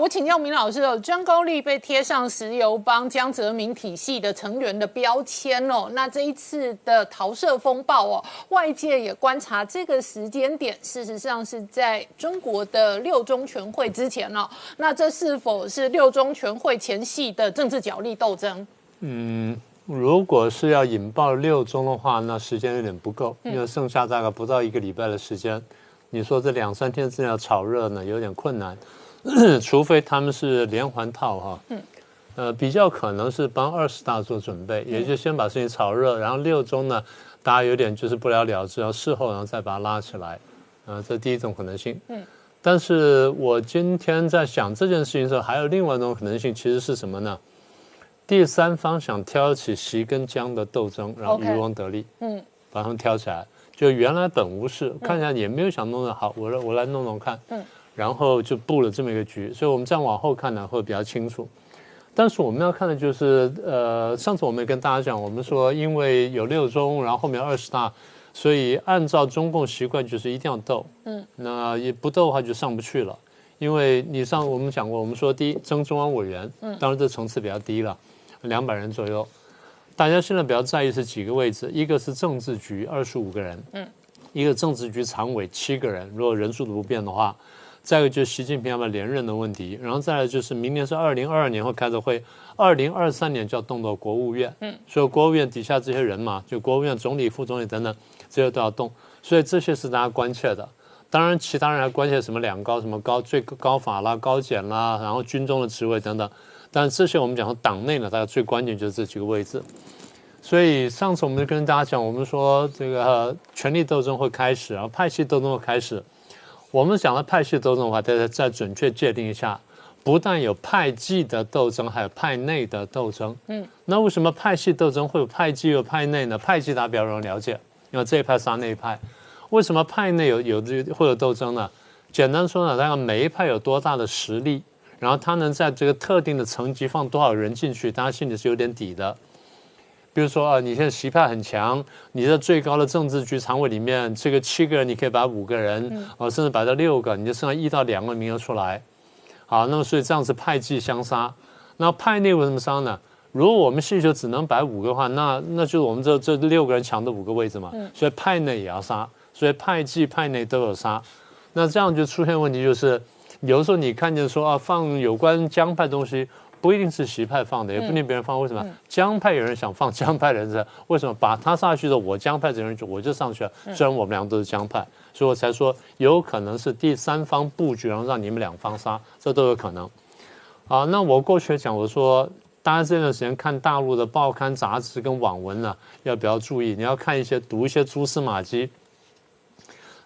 我请教明老师哦，张高丽被贴上石油帮江泽民体系的成员的标签哦，那这一次的桃色风暴哦，外界也观察这个时间点，事实上是在中国的六中全会之前哦，那这是否是六中全会前夕的政治角力斗争？嗯，如果是要引爆六中的话，那时间有点不够，因为剩下大概不到一个礼拜的时间，你说这两三天之内要炒热呢，有点困难。除非他们是连环套哈，嗯，呃，比较可能是帮二十大做准备，也就先把事情炒热，然后六中呢，大家有点就是不了了之，然后事后然后再把它拉起来，啊，这第一种可能性。嗯，但是我今天在想这件事情的时候，还有另外一种可能性，其实是什么呢？第三方想挑起习跟江的斗争，然后渔翁得利，嗯，把他们挑起来，就原来本无事，看起来也没有想弄得好，我来我来弄弄看，嗯。然后就布了这么一个局，所以我们再往后看呢会比较清楚。但是我们要看的就是，呃，上次我们也跟大家讲，我们说因为有六中，然后后面二十大，所以按照中共习惯就是一定要斗，嗯，那也不斗的话就上不去了。因为你上我们讲过，我们说第一争中央委员，嗯，当然这层次比较低了，两百人左右。大家现在比较在意是几个位置，一个是政治局二十五个人，嗯，一个政治局常委七个人，如果人数不变的话。再一个就是习近平要不要连任的问题，然后再来就是明年是二零二二年会开的会，二零二三年就要动到国务院，嗯，所以国务院底下这些人嘛，就国务院总理、副总理等等，这些都要动，所以这些是大家关切的。当然，其他人还关切什么两高、什么高最高法啦、高检啦，然后军中的职位等等。但这些我们讲说党内呢，大家最关键就是这几个位置。所以上次我们就跟大家讲，我们说这个权力斗争会开始，然后派系斗争会开始。我们讲了派系斗争的话，再再准确界定一下，不但有派系的斗争，还有派内的斗争。嗯，那为什么派系斗争会有派系有派内呢？派系大家比较容易了解，因为这一派杀那一派。为什么派内有有这会有斗争呢？简单说呢，大概每一派有多大的实力，然后他能在这个特定的层级放多少人进去，大家心里是有点底的。比如说啊，你现在习派很强，你在最高的政治局常委里面，这个七个人你可以把五个人，啊，甚至摆到六个，你就剩下一到两个名额出来，好，那么所以这样子派系相杀。那派内为什么杀呢？如果我们系球只能摆五个话，那那就是我们这这六个人抢的五个位置嘛。所以派内也要杀，所以派系派内都有杀。那这样就出现问题，就是有的时候你看见说啊，放有关江派东西。不一定是习派放的，也不一定别人放。为什么江派有人想放 江派人在？为什么把他上去的我江派的人就我就上去了？虽然我们两个都是江派，所以我才说有可能是第三方布局，然后让你们两方杀，这都有可能。啊，那我过去讲，我说大家这段时间看大陆的报刊杂志跟网文呢，要比较注意，你要看一些读一些蛛丝马迹。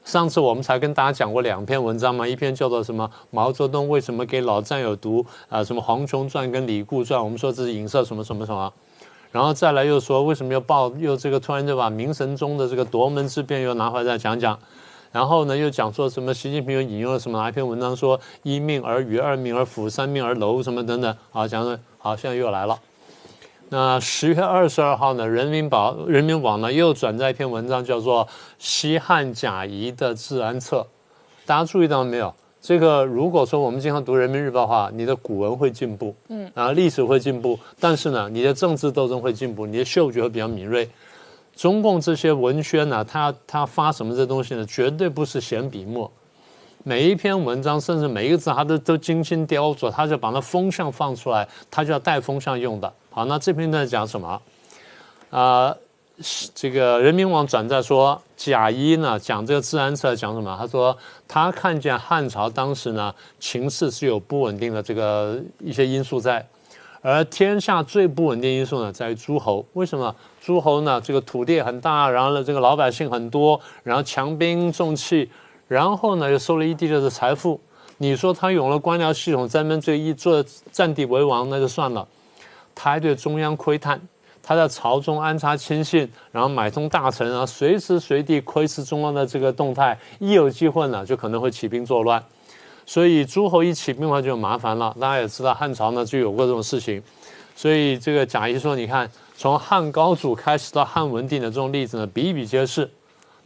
上次我们才跟大家讲过两篇文章嘛，一篇叫做什么毛泽东为什么给老战友读啊什么《黄琼传》跟《李固传》，我们说这是影射什么什么什么，然后再来又说为什么要报又这个突然就把明神宗的这个夺门之变又拿回来再讲讲，然后呢又讲说什么习近平又引用了什么哪一篇文章说一命而鱼二命而虎三命而楼什么等等。啊讲的好现在又来了。那十月二十二号呢，人民保人民网呢又转载一篇文章，叫做《西汉贾谊的治安策》。大家注意到没有？这个如果说我们经常读人民日报的话，你的古文会进步，嗯，啊，历史会进步，但是呢，你的政治斗争会进步，你的嗅觉会比较敏锐。中共这些文宣呢，他他发什么这东西呢？绝对不是闲笔墨。每一篇文章，甚至每一个字，他都都精心雕琢，他就把那风向放出来，他就要带风向用的。好，那这篇在讲什么？啊，这个人民网转载说，贾谊呢讲这个治安策讲什么？他说他看见汉朝当时呢情势是有不稳定的这个一些因素在，而天下最不稳定因素呢在于诸侯。为什么？诸侯呢这个土地很大，然后呢这个老百姓很多，然后强兵重器。然后呢，又收了一地的财富。你说他有了官僚系统，在那边最一做占地为王，那就算了。他还对中央窥探，他在朝中安插亲信，然后买通大臣啊，随时随地窥视中央的这个动态。一有机会呢，就可能会起兵作乱。所以诸侯一起兵的话就麻烦了。大家也知道，汉朝呢就有过这种事情。所以这个贾谊说，你看从汉高祖开始到汉文帝的这种例子呢，比比皆是。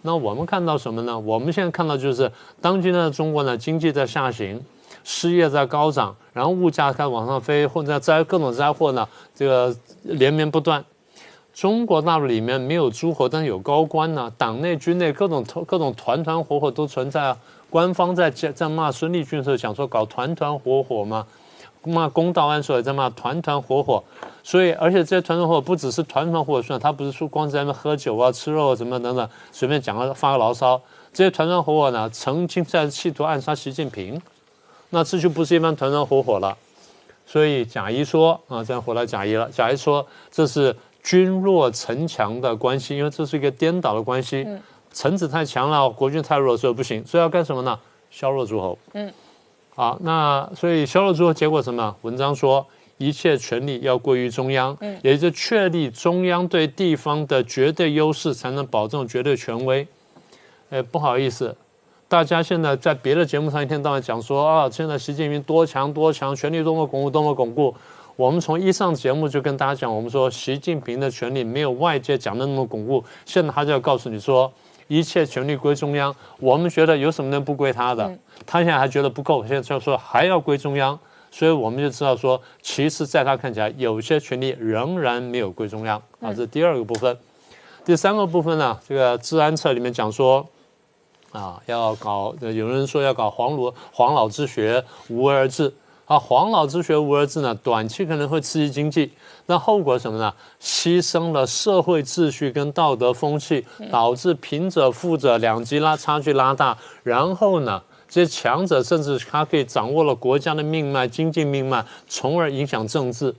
那我们看到什么呢？我们现在看到就是当今的中国呢，经济在下行，失业在高涨，然后物价开始往上飞，或者灾各种灾祸呢，这个连绵不断。中国大陆里面没有诸侯，但是有高官呢，党内军内各种各种团团伙伙都存在啊。官方在在骂孙立军的时候，想说搞团团伙伙嘛，骂公道安时候也在骂团团伙伙。所以，而且这些团团伙伙不只是团团伙伙，他不是说光在那喝酒啊、吃肉啊什么等等，随便讲个发个牢骚。这些团团伙伙呢，曾经在企图暗杀习近平，那这就不是一般团团伙伙了。所以贾谊说啊，这样回来贾谊了。贾谊说这是。君弱臣强的关系，因为这是一个颠倒的关系。臣子太强了，国君太弱，所以不行。所以要干什么呢？削弱诸侯。嗯，好，那所以削弱诸侯，结果什么？文章说一切权力要归于中央，嗯，也就确立中央对地方的绝对优势，才能保证绝对权威。哎，不好意思，大家现在在别的节目上一天到晚讲说啊，现在习近平多强多强，权力多么巩固多么巩固。我们从一上节目就跟大家讲，我们说习近平的权力没有外界讲的那么巩固。现在他就要告诉你说，一切权力归中央。我们觉得有什么能不归他的？他现在还觉得不够，现在就说还要归中央。所以我们就知道说，其实在他看起来，有些权力仍然没有归中央啊。这是第二个部分。第三个部分呢，这个治安策里面讲说，啊，要搞，有人说要搞黄罗黄老之学，无为而治。啊，黄老之学无为而治呢，短期可能会刺激经济，那后果什么呢？牺牲了社会秩序跟道德风气，导致贫者富者两极拉差距拉大，然后呢，这些强者甚至他可以掌握了国家的命脉、经济命脉，从而影响政治。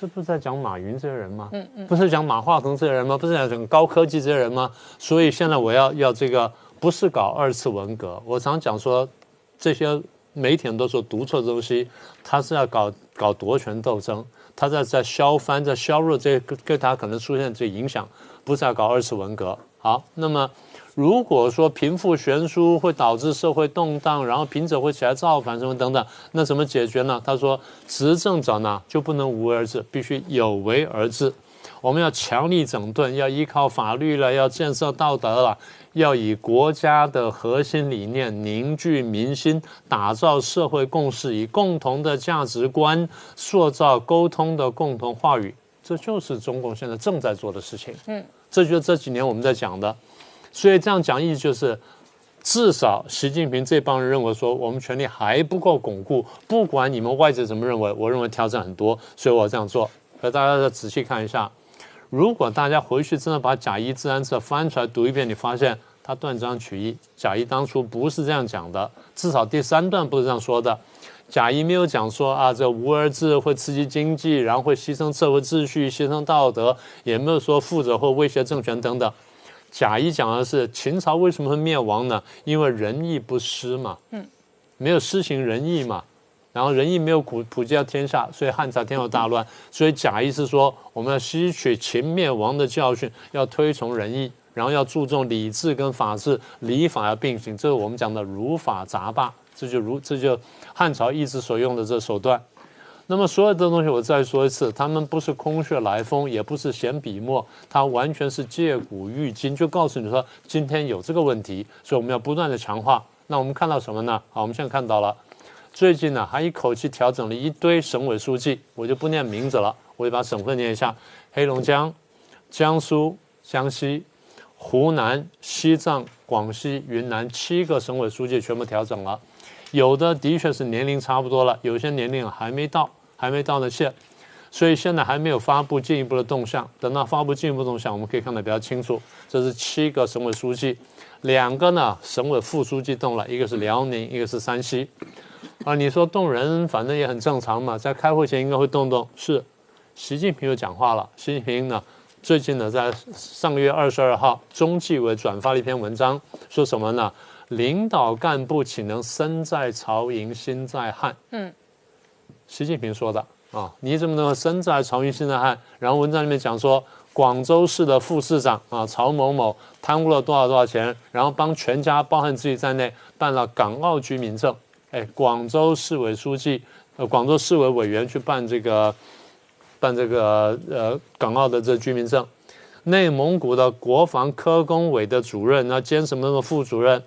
这不是在讲马云这些人吗？嗯嗯，不是讲马化腾这些人吗？不是在讲高科技这些人吗？所以现在我要要这个，不是搞二次文革，我常讲说这些。媒体人都说读错东西，他是要搞搞夺权斗争，他在在削藩，在削弱这个对他可能出现这影响，不是要搞二次文革。好，那么如果说贫富悬殊会导致社会动荡，然后贫者会起来造反什么等等，那怎么解决呢？他说，执政者呢就不能无为而治，必须有为而治。我们要强力整顿，要依靠法律了，要建设道德了。要以国家的核心理念凝聚民心，打造社会共识，以共同的价值观塑造沟通的共同话语，这就是中共现在正在做的事情。嗯，这就是这几年我们在讲的。所以这样讲意义就是，至少习近平这帮人认为说，我们权力还不够巩固，不管你们外界怎么认为，我认为挑战很多，所以我这样做。可大家再仔细看一下。如果大家回去真的把《贾谊治安策》翻出来读一遍，你发现他断章取义。贾谊当初不是这样讲的，至少第三段不是这样说的。贾谊没有讲说啊，这无而治会刺激经济，然后会牺牲社会秩序、牺牲道德，也没有说富者会威胁政权等等。贾谊讲的是秦朝为什么会灭亡呢？因为仁义不施嘛，嗯，没有施行仁义嘛。然后仁义没有普普及到天下，所以汉朝天下大乱。所以贾谊是说，我们要吸取秦灭亡的教训，要推崇仁义，然后要注重礼制跟法治，礼法要并行。这是我们讲的儒法杂霸，这就如这就汉朝一直所用的这手段。那么所有的东西我再说一次，他们不是空穴来风，也不是闲笔墨，它完全是借古喻今，就告诉你说今天有这个问题，所以我们要不断的强化。那我们看到什么呢？好，我们现在看到了。最近呢，还一口气调整了一堆省委书记，我就不念名字了，我就把省份念一下：黑龙江、江苏、江西、湖南、西藏、广西、云南七个省委书记全部调整了。有的的确是年龄差不多了，有些年龄还没到，还没到的线，所以现在还没有发布进一步的动向。等到发布进一步动向，我们可以看得比较清楚。这是七个省委书记，两个呢省委副书记动了，一个是辽宁，一个是山西。啊，你说动人，反正也很正常嘛，在开会前应该会动动。是，习近平又讲话了。习近平呢，最近呢，在上个月二十二号，中纪委转发了一篇文章，说什么呢？领导干部岂能身在曹营心在汉？嗯，习近平说的啊，你怎么能身在曹营心在汉？然后文章里面讲说，广州市的副市长啊，曹某某贪污了多少多少钱，然后帮全家，包含自己在内，办了港澳居民证。哎，广州市委书记，呃，广州市委委员去办这个，办这个呃港澳的这居民证。内蒙古的国防科工委的主任，那兼什么什么副主任？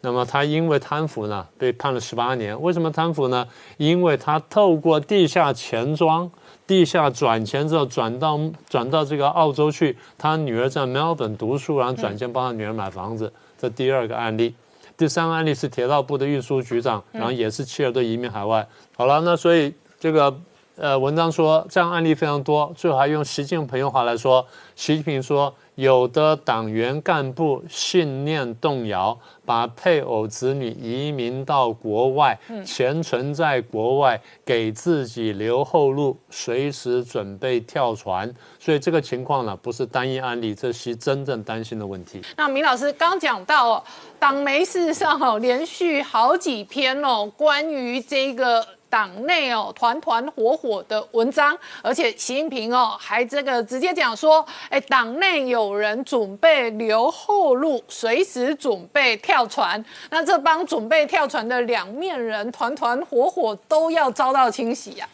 那么他因为贪腐呢，被判了十八年。为什么贪腐呢？因为他透过地下钱庄、地下转钱之后，转到转到这个澳洲去。他女儿在 Melbourne 读书，然后转钱帮他女儿买房子。这第二个案例。第三个案例是铁道部的运输局长，然后也是妻儿都移民海外。好了，那所以这个呃文章说这样案例非常多，最后还用习近平朋友话来说，习近平说。有的党员干部信念动摇，把配偶子女移民到国外，钱存在国外，给自己留后路，随时准备跳船。所以这个情况呢，不是单一案例，这是真正担心的问题。那明老师刚讲到，党媒事实上哦，连续好几篇哦，关于这个。党内哦团团伙伙的文章，而且习近平哦还这个直接讲说，哎，党内有人准备留后路，随时准备跳船。那这帮准备跳船的两面人，团团伙伙都要遭到清洗呀。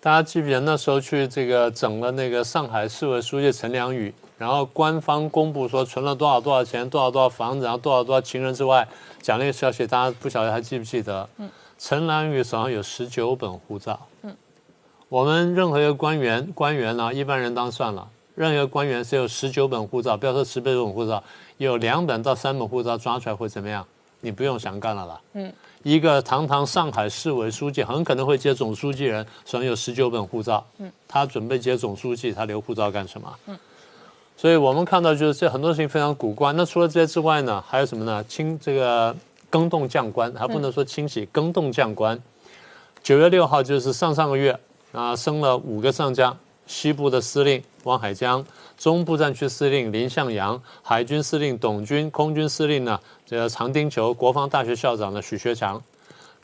大家记不记得那时候去这个整了那个上海市委书记陈良宇，然后官方公布说存了多少多少钱，多少多少房子，然后多少多少情人之外，讲那个消息，大家不晓得还记不记得？嗯。陈兰宇手上有十九本护照。嗯，我们任何一个官员，官员呢，一般人当算了，任何一个官员是有十九本护照，不要说十本护照，有两本到三本护照抓出来会怎么样？你不用想干了啦。嗯，一个堂堂上海市委书记，很可能会接总书记人，手上有十九本护照。嗯，他准备接总书记，他留护照干什么？嗯，所以我们看到就是这很多事情非常古怪。那除了这些之外呢，还有什么呢？清这个。更动将官还不能说清洗，更动将官。九月六号就是上上个月啊，升了五个上将：西部的司令汪海江，中部战区司令林向阳，海军司令董军，空军司令呢这个常丁球，国防大学校长的许学强。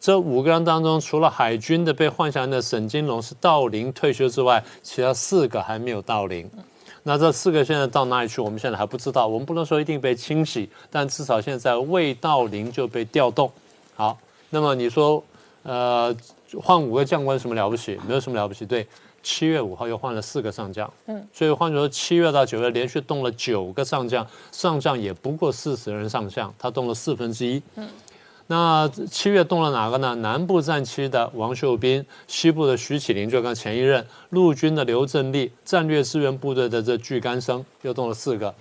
这五个人当中，除了海军的被换下来的沈金龙是到龄退休之外，其他四个还没有到龄。那这四个现在到哪里去？我们现在还不知道。我们不能说一定被清洗，但至少现在未到零就被调动。好，那么你说，呃，换五个将官什么了不起？没有什么了不起。对，七月五号又换了四个上将。嗯，所以换句话说，七月到九月连续动了九个上将，上将也不过四十人上将，他动了四分之一。嗯。那七月动了哪个呢？南部战区的王秀斌，西部的徐启林，就刚前一任陆军的刘振立，战略支援部队的这巨干生，又动了四个。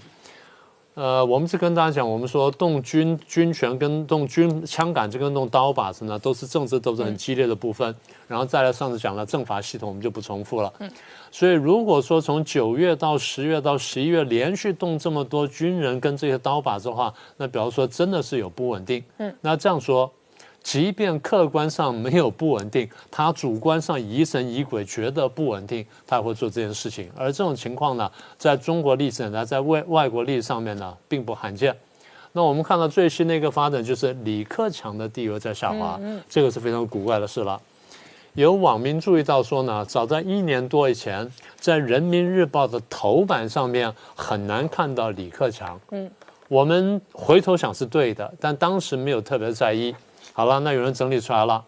呃，我们是跟大家讲，我们说动军军权跟动军枪杆，这跟动刀把子呢，都是政治斗争很激烈的部分。然后再来，上次讲了政法系统，我们就不重复了。嗯，所以如果说从九月到十月到十一月连续动这么多军人跟这些刀把子的话，那比方说真的是有不稳定。嗯，那这样说。即便客观上没有不稳定，他主观上疑神疑鬼，觉得不稳定，他也会做这件事情。而这种情况呢，在中国历史呢，在外外国历史上面呢，并不罕见。那我们看到最新的一个发展，就是李克强的地位在下滑，这个是非常古怪的事了。有网民注意到说呢，早在一年多以前，在人民日报的头版上面很难看到李克强。嗯，我们回头想是对的，但当时没有特别在意。好了，那有人整理出来了。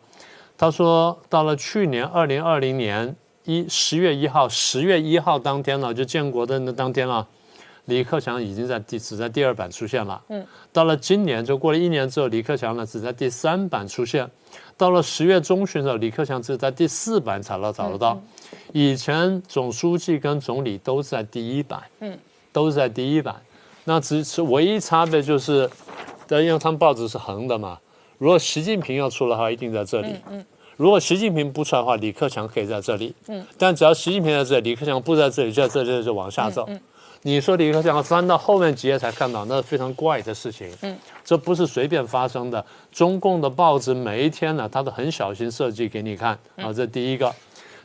他说，到了去年二零二零年一十月一号，十月一号当天呢，就建国的那当天了，李克强已经在第只在第二版出现了。嗯。到了今年，就过了一年之后，李克强呢只在第三版出现。到了十月中旬的时候，李克强只在第四版才能找得到。以前总书记跟总理都是在第一版，嗯，都是在第一版。那只是唯一差别就是，因为他们报纸是横的嘛。如果习近平要出的话，一定在这里。嗯，如果习近平不出来的话，李克强可以在这里。嗯，但只要习近平在这里，李克强不在这里，就在这里就往下走。嗯你说李克强翻到后面几页才看到，那是非常怪的事情。嗯，这不是随便发生的。中共的报纸每一天呢，他都很小心设计给你看。啊，这第一个。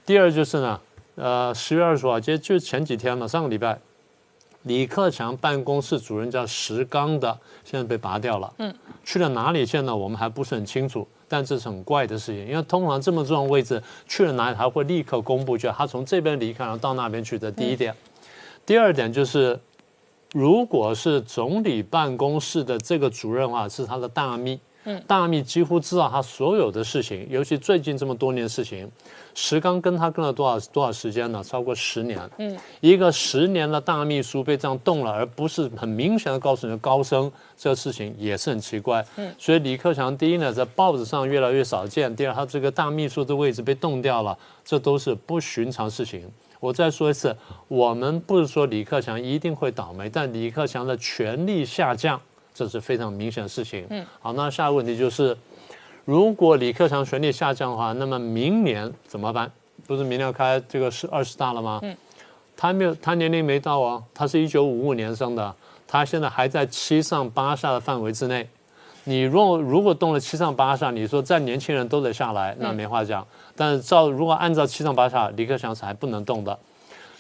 第二就是呢，呃，十月二十号，其实就前几天了，上个礼拜。李克强办公室主任叫石刚的，现在被拔掉了。嗯，去了哪里？现在我们还不是很清楚。但这是很怪的事情，因为通常这么重要位置去了哪里，他会立刻公布，就他从这边离开，然后到那边去的。第一点，第二点就是，如果是总理办公室的这个主任的话，是他的大秘。大秘几乎知道他所有的事情，尤其最近这么多年事情。石刚跟他跟了多少多少时间呢？超过十年。嗯，一个十年的大秘书被这样动了，而不是很明显的告诉你高升，这个事情也是很奇怪。嗯，所以李克强第一呢，在报纸上越来越少见；第二，他这个大秘书的位置被动掉了，这都是不寻常事情。我再说一次，我们不是说李克强一定会倒霉，但李克强的权力下降，这是非常明显的事情。嗯，好，那下一个问题就是。如果李克强权力下降的话，那么明年怎么办？不是明年要开这个是二十大了吗？嗯，他没有，他年龄没到啊，他是一九五五年生的，他现在还在七上八下的范围之内。你若如果动了七上八下，你说再年轻人都得下来，那没话讲。但是照如果按照七上八下，李克强是还不能动的。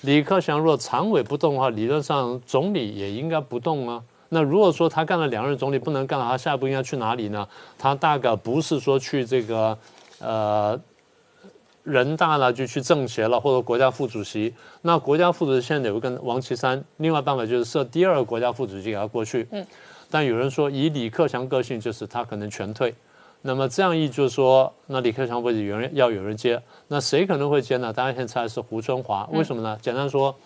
李克强若常委不动的话，理论上总理也应该不动啊。那如果说他干了两任总理不能干了，他下一步应该去哪里呢？他大概不是说去这个，呃，人大了就去政协了，或者国家副主席。那国家副主席现在有个王岐山，另外办法就是设第二个国家副主席给他过去。嗯。但有人说以李克强个性，就是他可能全退。那么这样一就是说，那李克强位置有人要有人接，那谁可能会接呢？大家现在猜是胡春华。为什么呢？简单说。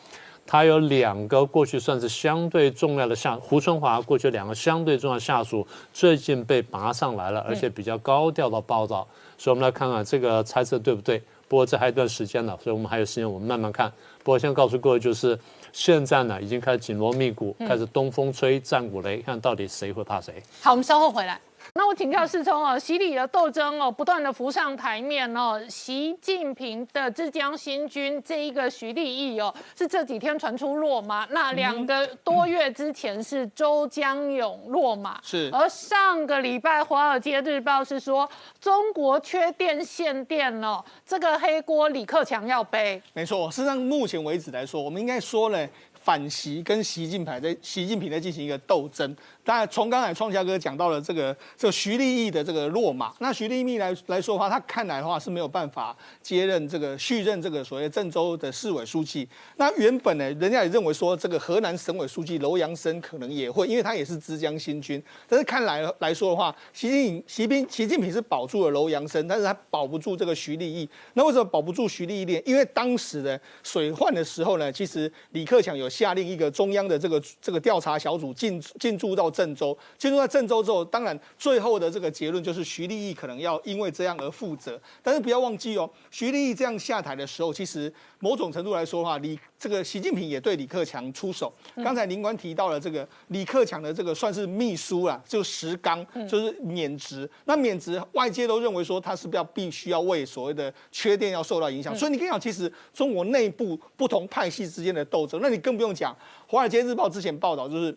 他有两个过去算是相对重要的下，胡春华过去两个相对重要下属，最近被拔上来了，而且比较高调的报道，所以我们来看看这个猜测对不对。不过这还有一段时间呢，所以我们还有时间，我们慢慢看。不过先告诉各位，就是现在呢，已经开始紧锣密鼓，开始东风吹，战鼓擂，看到底谁会怕谁。好，我们稍后回来。那我请教世聪哦，习李的斗争哦，不断的浮上台面哦。习近平的浙江新军这一个徐立毅哦，是这几天传出落马。那两个多月之前是周江勇落马，是。而上个礼拜《华尔街日报》是说中国缺电限电哦，这个黑锅李克强要背。没错，事实上目前为止来说，我们应该说呢。反习跟习近平在习近平在进行一个斗争。当然，从刚才创家哥讲到了这个这个徐立毅的这个落马，那徐立毅来来说的话，他看来的话是没有办法接任这个续任这个所谓郑州的市委书记。那原本呢，人家也认为说这个河南省委书记楼阳生可能也会，因为他也是浙江新军。但是看来来说的话，习近习近习近平是保住了楼阳生，但是他保不住这个徐立毅。那为什么保不住徐立毅呢？因为当时的水患的时候呢，其实李克强有。下令一个中央的这个这个调查小组进进驻到郑州，进入到郑州之后，当然最后的这个结论就是徐立毅可能要因为这样而负责。但是不要忘记哦，徐立毅这样下台的时候，其实某种程度来说的话，李这个习近平也对李克强出手。刚才林官提到了这个李克强的这个算是秘书啦，就石刚就是免职。那免职，外界都认为说他是不要必须要为所谓的缺电要受到影响。所以你可以讲，其实中国内部不同派系之间的斗争，那你更不用讲。《华尔街日报》之前报道就是。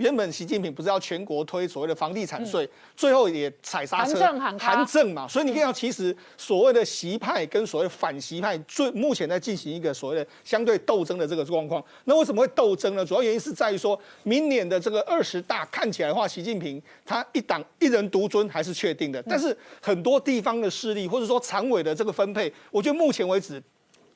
原本习近平不是要全国推所谓的房地产税，最后也踩刹车，韩正嘛，所以你看到其实所谓的习派跟所谓反习派，最目前在进行一个所谓的相对斗争的这个状况。那为什么会斗争呢？主要原因是在于说，明年的这个二十大看起来的话，习近平他一党一人独尊还是确定的，但是很多地方的势力或者说常委的这个分配，我觉得目前为止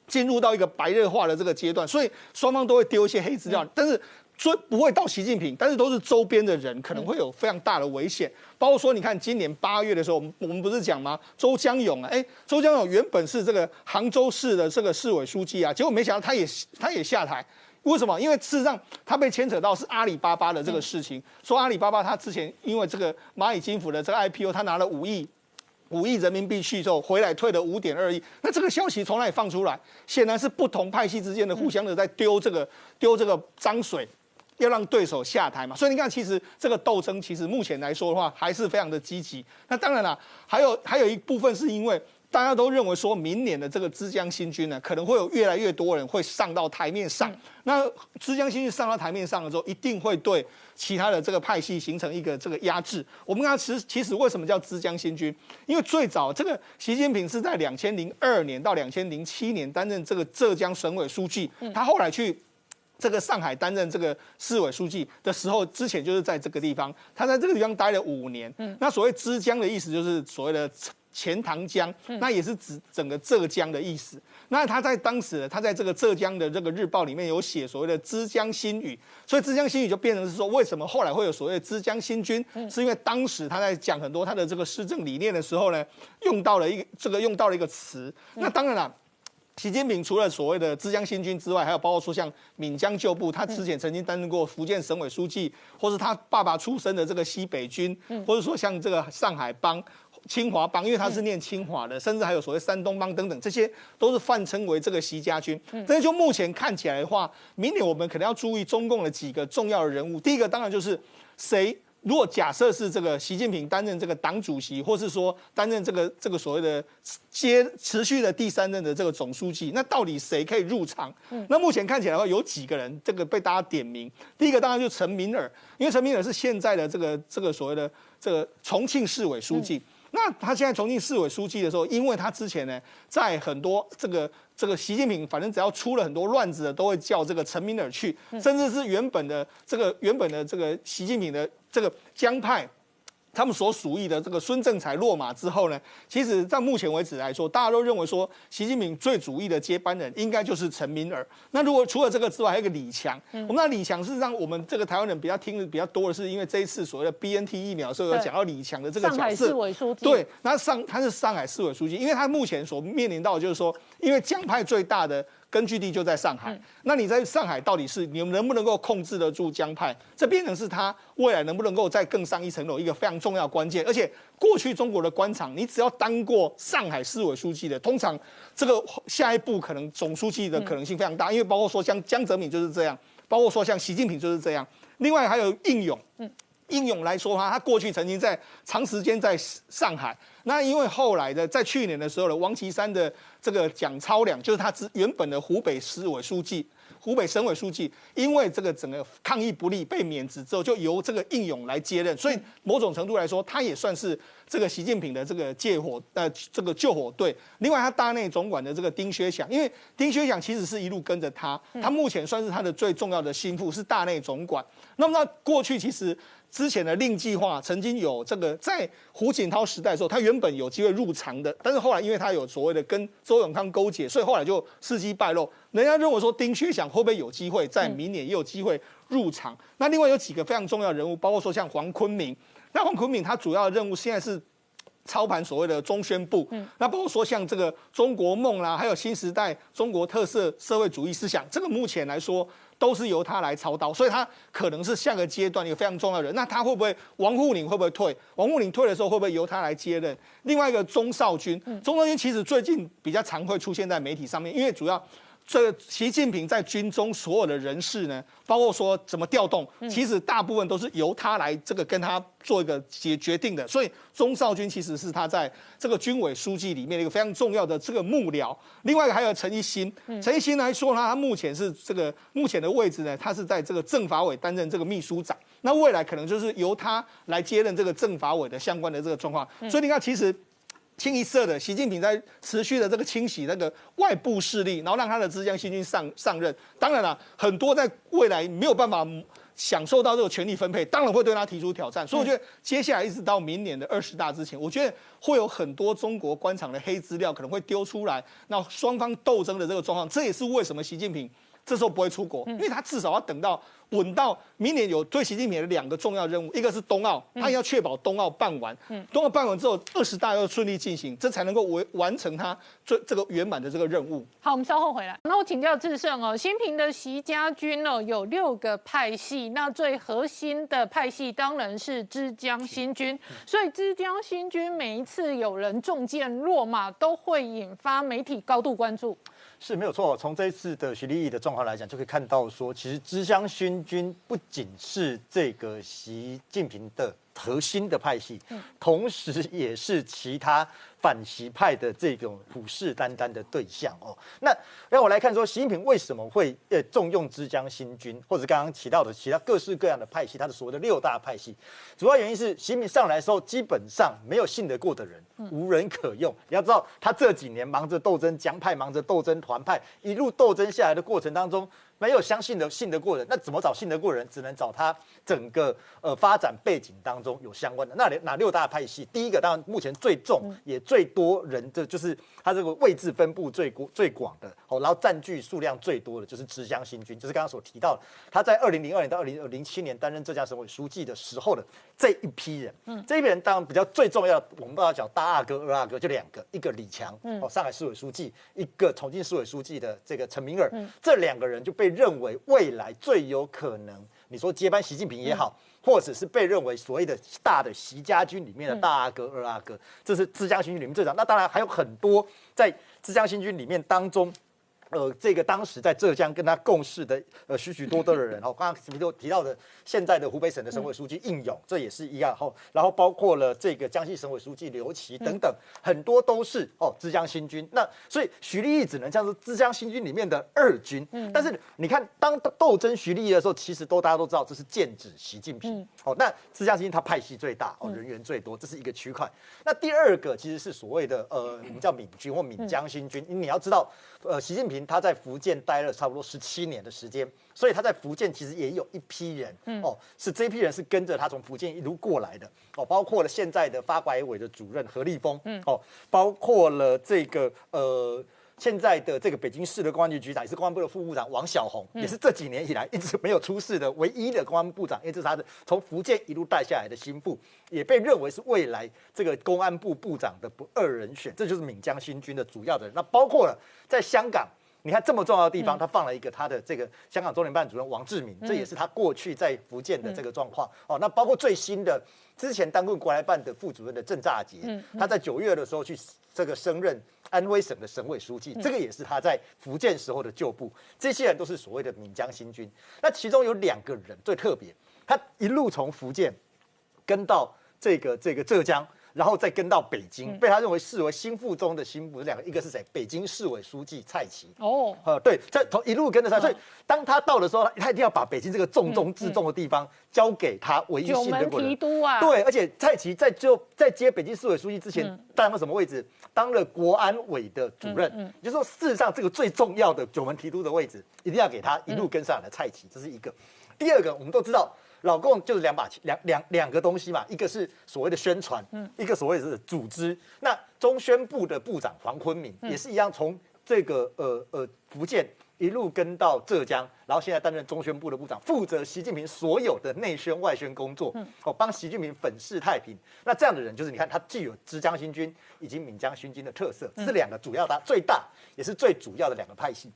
进入到一个白热化的这个阶段，所以双方都会丢一些黑资料，但是。所以不会到习近平，但是都是周边的人，可能会有非常大的危险。包括说，你看今年八月的时候，我们我们不是讲吗？周江勇啊，哎，周江勇原本是这个杭州市的这个市委书记啊，结果没想到他也他也下台，为什么？因为事实上他被牵扯到是阿里巴巴的这个事情，说阿里巴巴他之前因为这个蚂蚁金服的这个 IPO，他拿了五亿五亿人民币去之后，回来退了五点二亿。那这个消息从哪里放出来？显然是不同派系之间的互相的在丢这个丢这个脏水。要让对手下台嘛，所以你看，其实这个斗争其实目前来说的话，还是非常的积极。那当然了，还有还有一部分是因为大家都认为说，明年的这个枝江新军呢，可能会有越来越多人会上到台面上。那枝江新军上到台面上了之后，一定会对其他的这个派系形成一个这个压制。我们看，其实其实为什么叫枝江新军？因为最早这个习近平是在两千零二年到两千零七年担任这个浙江省委书记，他后来去。这个上海担任这个市委书记的时候，之前就是在这个地方，他在这个地方待了五年。嗯，那所谓“枝江”的意思就是所谓的钱塘江，那也是指整个浙江的意思。那他在当时，他在这个浙江的这个日报里面有写所谓的“枝江新语”，所以“枝江新语”就变成是说，为什么后来会有所谓的“枝江新军”？是因为当时他在讲很多他的这个施政理念的时候呢，用到了一个这个用到了一个词。那当然了。习近平除了所谓的“枝江新军”之外，还有包括说像闽江旧部，他之前曾经担任过福建省委书记，或是他爸爸出身的这个西北军，或者说像这个上海帮、清华帮，因为他是念清华的，甚至还有所谓山东帮等等，这些都是泛称为这个习家军。但是就目前看起来的话，明年我们可能要注意中共的几个重要的人物。第一个当然就是谁。如果假设是这个习近平担任这个党主席，或是说担任这个这个所谓的接持续的第三任的这个总书记，那到底谁可以入场？那目前看起来的话，有几个人这个被大家点名。第一个当然就是陈敏尔，因为陈敏尔是现在的这个这个所谓的这个重庆市委书记。那他现在重庆市委书记的时候，因为他之前呢，在很多这个这个习近平，反正只要出了很多乱子的，都会叫这个陈敏尔去，甚至是原本的这个原本的这个习近平的这个江派。他们所属意的这个孙政才落马之后呢，其实在目前为止来说，大家都认为说习近平最主意的接班人应该就是陈敏尔。那如果除了这个之外，还有一个李强。我们那李强是让，我们这个台湾人比较听的比较多的是，因为这一次所谓的 BNT 疫苗，所以有讲到李强的这个角色。上海市委书记。对，那上他是上海市委书记，因为他目前所面临到就是说，因为江派最大的。根据地就在上海，那你在上海到底是你们能不能够控制得住江派？这变成是他未来能不能够再更上一层楼一个非常重要关键。而且过去中国的官场，你只要当过上海市委书记的，通常这个下一步可能总书记的可能性非常大，因为包括说像江泽民就是这样，包括说像习近平就是这样。另外还有应勇，应勇来说哈，他过去曾经在长时间在上海。那因为后来的在去年的时候呢，王岐山的这个蒋超良就是他之原本的湖北市委书记、湖北省委书记，因为这个整个抗疫不力被免职之后，就由这个应勇来接任，所以某种程度来说，他也算是这个习近平的这个借火呃这个救火队。另外，他大内总管的这个丁薛祥，因为丁薛祥其实是一路跟着他，他目前算是他的最重要的心腹，是大内总管。那么，那过去其实。之前的令计划曾经有这个，在胡锦涛时代的时候，他原本有机会入常的，但是后来因为他有所谓的跟周永康勾结，所以后来就事机败露。人家认为说丁薛祥会不会有机会在明年也有机会入场？那另外有几个非常重要人物，包括说像黄坤明。那黄坤明他主要的任务现在是操盘所谓的中宣部，那包括说像这个中国梦啦，还有新时代中国特色社会主义思想，这个目前来说。都是由他来操刀，所以他可能是下个阶段一个非常重要的人。那他会不会王沪宁会不会退？王沪宁退的时候会不会由他来接任？另外一个钟少军，钟少军其实最近比较常会出现在媒体上面，因为主要。这习近平在军中所有的人事呢，包括说怎么调动，其实大部分都是由他来这个跟他做一个决决定的。所以钟少军其实是他在这个军委书记里面一个非常重要的这个幕僚。另外一个还有陈一新，陈一新来说呢，他目前是这个目前的位置呢，他是在这个政法委担任这个秘书长。那未来可能就是由他来接任这个政法委的相关的这个状况。所以你看，其实。清一色的，习近平在持续的这个清洗那个外部势力，然后让他的浙江新军上上任。当然了，很多在未来没有办法享受到这个权力分配，当然会对他提出挑战。所以我觉得接下来一直到明年的二十大之前，我觉得会有很多中国官场的黑资料可能会丢出来，那双方斗争的这个状况，这也是为什么习近平。这时候不会出国，因为他至少要等到稳到明年有对习近平的两个重要任务，一个是冬奥，他要确保冬奥办完，冬奥办完之后二十大要顺利进行，这才能够完完成他最这个圆满的这个任务。好，我们稍后回来。那我请教志胜哦，新平的习家军哦有六个派系，那最核心的派系当然是枝江新军，所以枝江新军每一次有人中箭落马，都会引发媒体高度关注。是没有错，从这一次的徐立义的状况来讲，就可以看到说，其实知乡勋军不仅是这个习近平的核心的派系，同时也是其他。反习派的这种虎视眈眈的对象哦，那让我来看说，习近平为什么会呃重用枝江新军，或者刚刚提到的其他各式各样的派系，他的所谓的六大派系，主要原因是习近平上来的时候，基本上没有信得过的人，无人可用。你要知道，他这几年忙着斗争江派，忙着斗争团派，一路斗争下来的过程当中。没有相信的信得过人，那怎么找信得过人？只能找他整个呃发展背景当中。有相关的。那哪六大派系？第一个当然目前最重也最多人的就是他这个位置分布最广最广的哦，然后占据数量最多的就是浙江新军，就是刚刚所提到的，他在二零零二年到二零零七年担任浙江省委书记的时候的这一批人。嗯，这一批人当然比较最重要的，我们都要讲大阿哥、二阿哥，就两个，一个李强，哦，上海市委书记，一个重庆市委书记的这个陈明尔，这两个人就被认为未来最有可能，你说接班习近平也好。或者是被认为所谓的大的习家军里面的大阿哥、二阿哥，这是浙江新军里面最长。那当然还有很多在浙江新军里面当中。呃，这个当时在浙江跟他共事的呃许许多多的人 哦，刚刚你都提到的现在的湖北省的省委书记应勇，这也是一样哦。然后包括了这个江西省委书记刘奇等等，很多都是哦浙江新军。那所以徐立毅只能叫做浙江新军里面的二军。嗯。但是你看，当斗争徐立毅的时候，其实都大家都知道这是剑指习近平。哦，那浙江新军他派系最大，哦人员最多，这是一个区块。那第二个其实是所谓的呃我们叫闽军或闽江新军，你要知道呃习近平。他在福建待了差不多十七年的时间，所以他在福建其实也有一批人哦，是这批人是跟着他从福建一路过来的哦，包括了现在的发改委的主任何立峰，嗯哦，包括了这个呃。现在的这个北京市的公安局局长也是公安部的副部长王小红，也是这几年以来一直没有出事的唯一的公安部长，因为这是他的从福建一路带下来的心腹，也被认为是未来这个公安部部长的不二人选。这就是闽江新军的主要的人。那包括了在香港，你看这么重要的地方，他放了一个他的这个香港中联办主任王志明，这也是他过去在福建的这个状况。哦，那包括最新的之前当过国台办的副主任的郑乍杰，他在九月的时候去这个升任。安徽省的省委书记，这个也是他在福建时候的旧部。这些人都是所谓的闽江新军。那其中有两个人最特别，他一路从福建跟到这个这个浙江。然后再跟到北京，被他认为视为心腹中的心腹，两个一个是谁？北京市委书记蔡奇。哦，呃，对，这从一路跟着他，所以当他到的时候，他一定要把北京这个重中之重的地方交给他唯一信任的提督啊。对，而且蔡奇在就在接北京市委书记之前，当了什么位置？当了国安委的主任。嗯，就是说事实上这个最重要的九门提督的位置，一定要给他一路跟上来的蔡奇，这是一个。第二个，我们都知道。老共就是两把两两两个东西嘛，一个是所谓的宣传，嗯，一个所谓是组织。那中宣部的部长黄坤明也是一样，从这个呃呃福建一路跟到浙江，然后现在担任中宣部的部长，负责习近平所有的内宣外宣工作，嗯，哦，帮习近平粉饰太平。那这样的人就是你看，他既有浙江新军以及闽江新军的特色，这是两个主要的最大也是最主要的两个派系。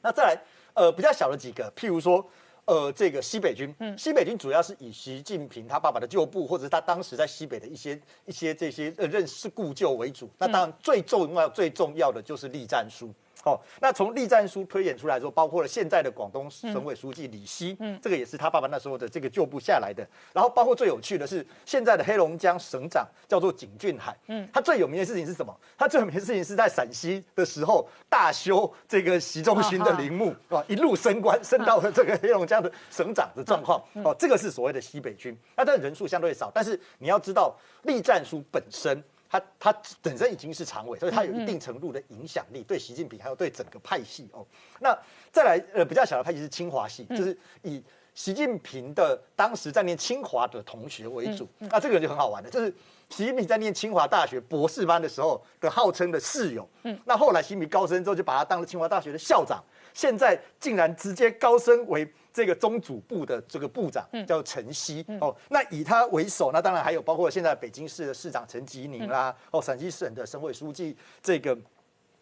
那再来呃比较小的几个，譬如说。呃，这个西北军，西北军主要是以习近平他爸爸的旧部，或者是他当时在西北的一些一些这些呃认识故旧为主。那当然最重要最重要的就是栗战书。哦，那从栗战书推演出来之后，包括了现在的广东省委书记李希，嗯，这个也是他爸爸那时候的这个旧部下来的。然后包括最有趣的是，现在的黑龙江省长叫做景俊海，嗯，他最有名的事情是什么？他最有名的事情是在陕西的时候大修这个习仲勋的陵墓，啊，一路升官升到了这个黑龙江的省长的状况。哦，这个是所谓的西北军，那这人数相对少，但是你要知道栗战书本身。他他本身已经是常委，所以他有一定程度的影响力，对习近平还有对整个派系哦。那再来呃比较小的派系是清华系，就是以习近平的当时在念清华的同学为主。那这个人就很好玩的，就是习近平在念清华大学博士班的时候的号称的室友。嗯，那后来习近平高升之后，就把他当了清华大学的校长，现在竟然直接高升为。这个中组部的这个部长叫陈希哦，那以他为首，那当然还有包括现在北京市的市长陈吉宁啦，哦，陕西省的省委书记这个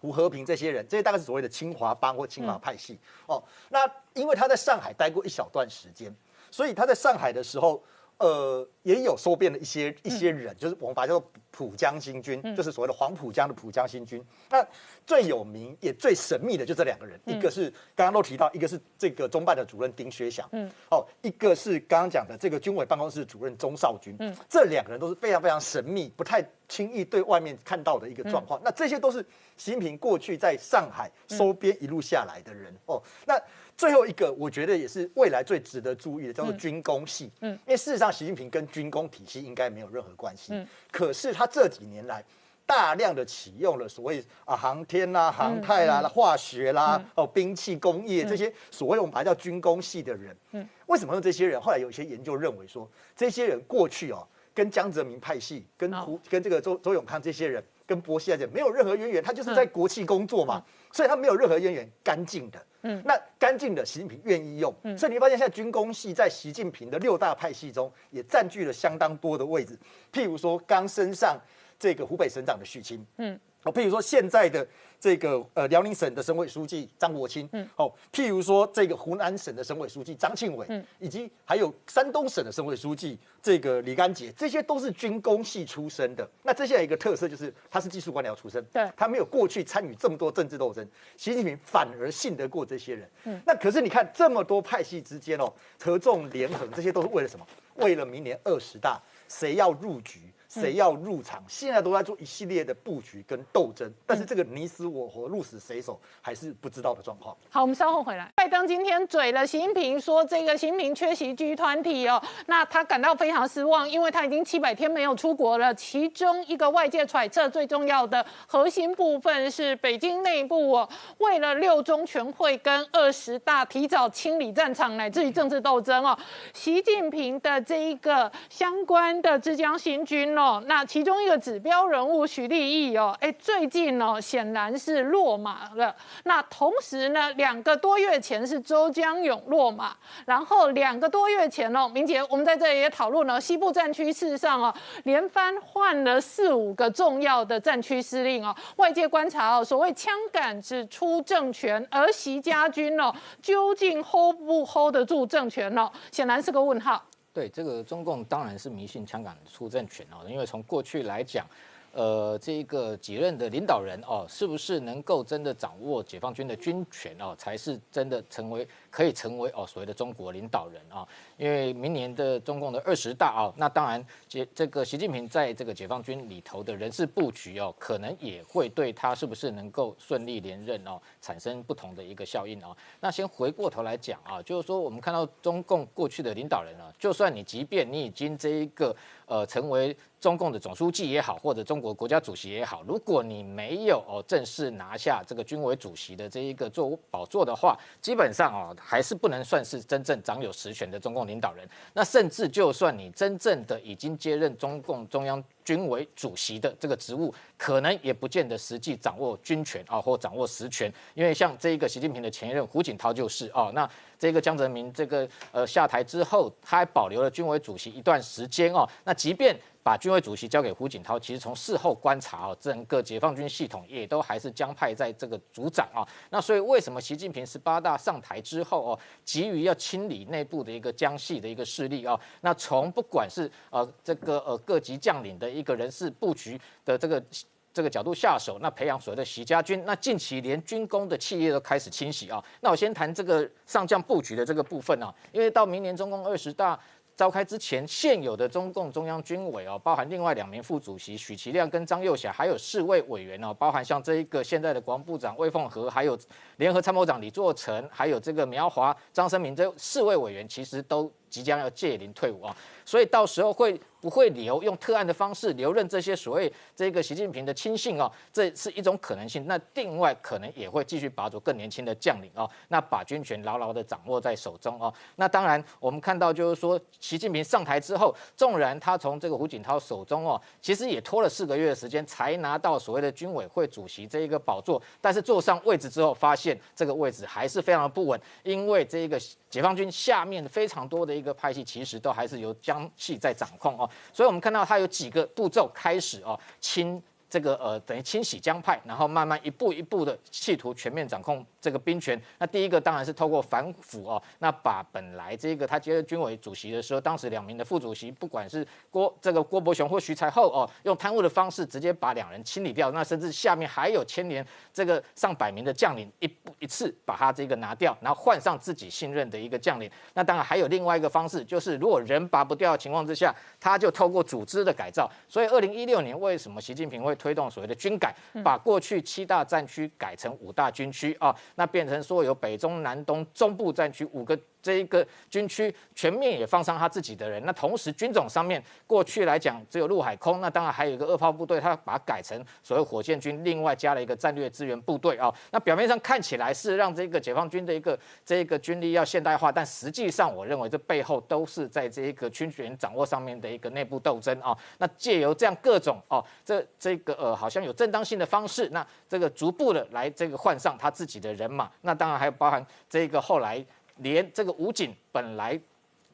胡和平这些人，这些大概是所谓的清华帮或清华派系哦。那因为他在上海待过一小段时间，所以他在上海的时候。呃，也有收编的一些一些人，就是我们把它叫做浦江新军，就是所谓的黄浦江的浦江新军。那最有名也最神秘的就这两个人，一个是刚刚都提到，一个是这个中办的主任丁薛祥，嗯，哦，一个是刚刚讲的这个军委办公室主任钟少军，嗯，这两个人都是非常非常神秘，不太轻易对外面看到的一个状况。那这些都是习近平过去在上海收编一路下来的人，哦，那。最后一个，我觉得也是未来最值得注意的，叫做军工系。嗯，因为事实上，习近平跟军工体系应该没有任何关系。嗯，可是他这几年来，大量的启用了所谓啊航天啦、航太啦、化学啦、哦兵器工业这些所谓我们把它叫军工系的人。嗯，为什么用这些人？后来有一些研究认为说，这些人过去哦跟江泽民派系、跟胡、跟这个周周永康这些人、跟薄熙来讲没有任何渊源，他就是在国企工作嘛，所以他没有任何渊源，干净的。嗯，那干净的习近平愿意用，所以你会发现现在军工系在习近平的六大派系中也占据了相当多的位置。譬如说刚升上这个湖北省长的许清，嗯，哦，譬如说现在的这个呃辽宁省的省委书记张国清，嗯，哦，譬如说这个湖南省的省委书记张庆伟，嗯，以及还有山东省的省委书记这个李干杰，这些都是军工系出身的。那这些有一个特色就是他是技术官僚出身，对，他没有过去参与这么多政治斗争，习近平反而信得过这些人。嗯，那可是你看这么多派系之间哦，合纵连横，这些都是为了什么？为了明年二十大，谁要入局？谁要入场？现在都在做一系列的布局跟斗争，但是这个你死我活、鹿死谁手还是不知道的状况。好，我们稍后回来。拜登今天嘴了习近平，说这个习近平缺席 G 团体哦，那他感到非常失望，因为他已经七百天没有出国了。其中一个外界揣测最重要的核心部分是北京内部哦，为了六中全会跟二十大提早清理战场，乃至于政治斗争哦，习近平的这一个相关的浙江新军。哦，那其中一个指标人物徐立毅哦，哎，最近哦显然是落马了。那同时呢，两个多月前是周江勇落马，然后两个多月前哦，明杰，我们在这里也讨论了西部战区事实上哦，连番换了四五个重要的战区司令哦，外界观察哦，所谓枪杆子出政权，而习家军哦，究竟 hold 不 hold 得住政权呢？显然是个问号。对这个中共当然是迷信香港出政权哦，因为从过去来讲，呃，这个几任的领导人哦，是不是能够真的掌握解放军的军权哦，才是真的成为。可以成为哦所谓的中国领导人啊，因为明年的中共的二十大啊，那当然解这个习近平在这个解放军里头的人事布局哦，可能也会对他是不是能够顺利连任哦，产生不同的一个效应哦。那先回过头来讲啊，就是说我们看到中共过去的领导人啊，就算你即便你已经这一个呃成为中共的总书记也好，或者中国国家主席也好，如果你没有哦正式拿下这个军委主席的这一个座宝座的话，基本上啊。还是不能算是真正掌有实权的中共领导人。那甚至就算你真正的已经接任中共中央军委主席的这个职务，可能也不见得实际掌握军权啊，或掌握实权。因为像这一个习近平的前任胡锦涛就是啊，那这个江泽民这个呃下台之后，他还保留了军委主席一段时间哦。那即便把军委主席交给胡锦涛，其实从事后观察哦，整个解放军系统也都还是江派在这个组长啊。那所以为什么习近平十八大上台之后哦，急于要清理内部的一个江系的一个势力啊？那从不管是呃这个呃各级将领的一个人事布局的这个这个角度下手，那培养所谓的习家军，那近期连军工的企业都开始清洗啊。那我先谈这个上将布局的这个部分啊，因为到明年中共二十大。召开之前，现有的中共中央军委哦，包含另外两名副主席许其亮跟张又侠，还有四位委员哦，包含像这一个现在的国防部长魏凤和，还有联合参谋长李作成，还有这个苗华、张生明这四位委员，其实都。即将要届龄退伍啊，所以到时候会不会留用特案的方式留任这些所谓这个习近平的亲信哦，这是一种可能性。那另外可能也会继续拔走更年轻的将领哦，那把军权牢牢的掌握在手中哦。那当然我们看到就是说，习近平上台之后，纵然他从这个胡锦涛手中哦，其实也拖了四个月的时间才拿到所谓的军委会主席这一个宝座，但是坐上位置之后，发现这个位置还是非常的不稳，因为这一个解放军下面非常多的。一个派系其实都还是由江系在掌控哦，所以我们看到它有几个步骤开始哦清。这个呃，等于清洗江派，然后慢慢一步一步的企图全面掌控这个兵权。那第一个当然是透过反腐哦，那把本来这个他接任军委主席的时候，当时两名的副主席，不管是郭这个郭伯雄或徐才厚哦，用贪污的方式直接把两人清理掉。那甚至下面还有牵连这个上百名的将领，一步一次把他这个拿掉，然后换上自己信任的一个将领。那当然还有另外一个方式，就是如果人拔不掉的情况之下，他就透过组织的改造。所以二零一六年为什么习近平会推动所谓的军改，把过去七大战区改成五大军区啊，那变成说有北中南东中部战区五个这一个军区全面也放上他自己的人，那同时军种上面过去来讲只有陆海空，那当然还有一个二炮部队，他把它改成所谓火箭军，另外加了一个战略支援部队啊。那表面上看起来是让这个解放军的一个这个军力要现代化，但实际上我认为这背后都是在这一个军权掌握上面的一个内部斗争啊。那借由这样各种哦，这这个呃好像有正当性的方式，那这个逐步的来这个换上他自己的人马，那当然还有包含这个后来。连这个武警本来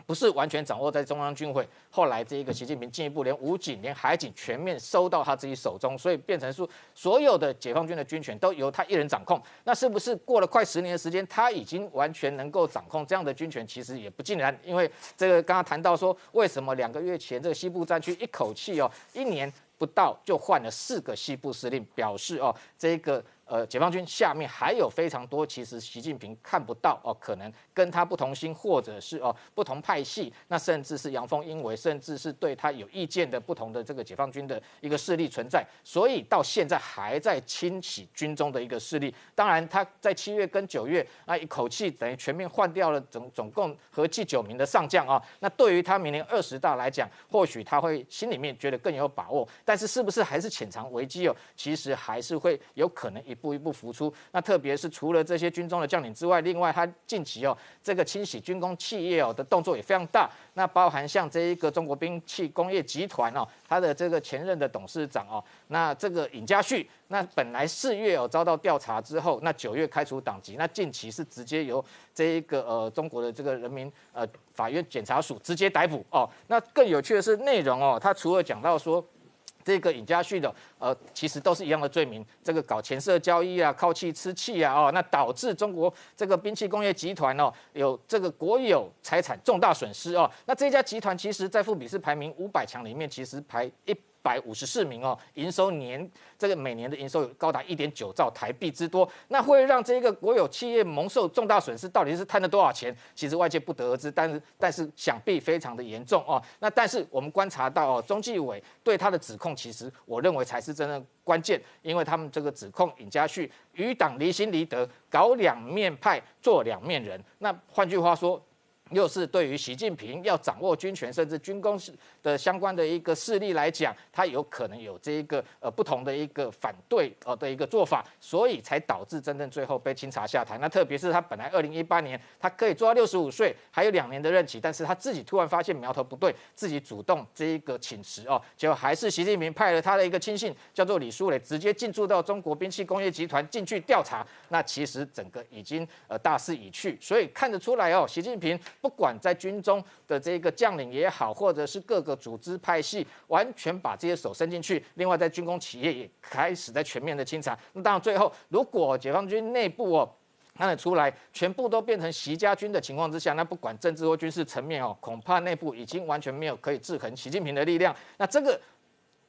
不是完全掌握在中央军会，后来这一个习近平进一步连武警、连海警全面收到他自己手中，所以变成说所有的解放军的军权都由他一人掌控。那是不是过了快十年的时间，他已经完全能够掌控这样的军权？其实也不尽然，因为这个刚刚谈到说，为什么两个月前这个西部战区一口气哦一年不到就换了四个西部司令，表示哦这个。呃，解放军下面还有非常多，其实习近平看不到哦，可能跟他不同心，或者是哦不同派系，那甚至是阳奉阴违，甚至是对他有意见的不同的这个解放军的一个势力存在，所以到现在还在清洗军中的一个势力。当然，他在七月跟九月啊，一口气等于全面换掉了总总共合计九名的上将啊。那对于他明年二十大来讲，或许他会心里面觉得更有把握，但是是不是还是潜藏危机哦？其实还是会有可能。一步一步浮出，那特别是除了这些军中的将领之外，另外他近期哦，这个清洗军工企业哦的动作也非常大。那包含像这一个中国兵器工业集团哦，他的这个前任的董事长哦，那这个尹家旭，那本来四月哦遭到调查之后，那九月开除党籍，那近期是直接由这一个呃中国的这个人民呃法院检察署直接逮捕哦。那更有趣的是内容哦，他除了讲到说。这个尹家旭的，呃，其实都是一样的罪名，这个搞钱色交易啊，靠气吃气啊，哦，那导致中国这个兵器工业集团哦，有这个国有财产重大损失哦，那这家集团其实在富比士排名五百强里面，其实排一。百五十四名哦，营收年这个每年的营收有高达一点九兆台币之多，那会让这个国有企业蒙受重大损失，到底是贪了多少钱？其实外界不得而知，但是但是想必非常的严重哦。那但是我们观察到哦，中纪委对他的指控，其实我认为才是真正关键，因为他们这个指控尹家旭与党离心离德，搞两面派，做两面人。那换句话说。又是对于习近平要掌握军权，甚至军工的相关的一个势力来讲，他有可能有这一个呃不同的一个反对呃的一个做法，所以才导致真正最后被清查下台。那特别是他本来二零一八年他可以做到六十五岁，还有两年的任期，但是他自己突然发现苗头不对，自己主动这一个请辞哦，结果还是习近平派了他的一个亲信叫做李书磊，直接进驻到中国兵器工业集团进去调查。那其实整个已经呃大势已去，所以看得出来哦，习近平。不管在军中的这个将领也好，或者是各个组织派系，完全把这些手伸进去。另外，在军工企业也开始在全面的清查。那当然，最后如果解放军内部哦看得出来，全部都变成习家军的情况之下，那不管政治或军事层面哦，恐怕内部已经完全没有可以制衡习近平的力量。那这个。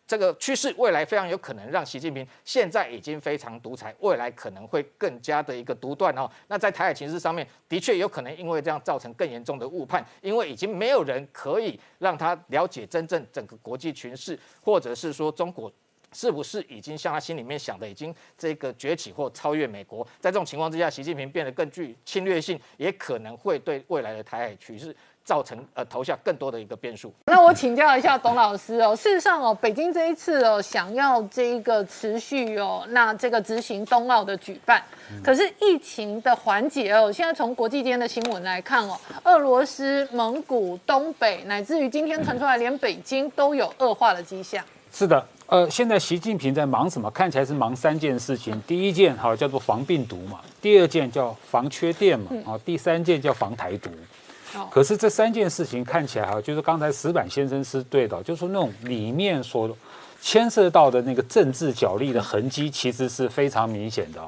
这个趋势未来非常有可能让习近平现在已经非常独裁，未来可能会更加的一个独断哦。那在台海情势上面，的确有可能因为这样造成更严重的误判，因为已经没有人可以让他了解真正整个国际群势，或者是说中国是不是已经像他心里面想的已经这个崛起或超越美国。在这种情况之下，习近平变得更具侵略性，也可能会对未来的台海趋势。造成呃投下更多的一个变数。那我请教一下董老师哦，事实上哦，北京这一次哦想要这一个持续哦，那这个执行冬奥的举办，可是疫情的缓解哦，现在从国际间的新闻来看哦，俄罗斯、蒙古、东北，乃至于今天传出来，连北京都有恶化的迹象。是的，呃，现在习近平在忙什么？看起来是忙三件事情。第一件哈叫做防病毒嘛，第二件叫防缺电嘛，啊，第三件叫防台独。可是这三件事情看起来哈，就是刚才石板先生是对的，就是说那种里面所牵涉到的那个政治角力的痕迹，其实是非常明显的。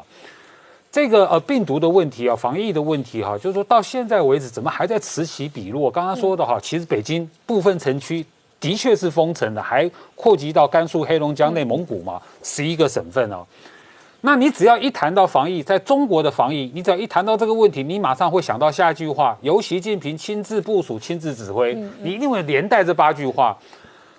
这个呃病毒的问题啊，防疫的问题哈，就是说到现在为止，怎么还在此起彼落？刚刚说的哈，其实北京部分城区的确是封城的，还扩及到甘肃、黑龙江、内蒙古嘛，十一个省份哦。那你只要一谈到防疫，在中国的防疫，你只要一谈到这个问题，你马上会想到下一句话：由习近平亲自部署、亲自指挥。你一定会连带这八句话。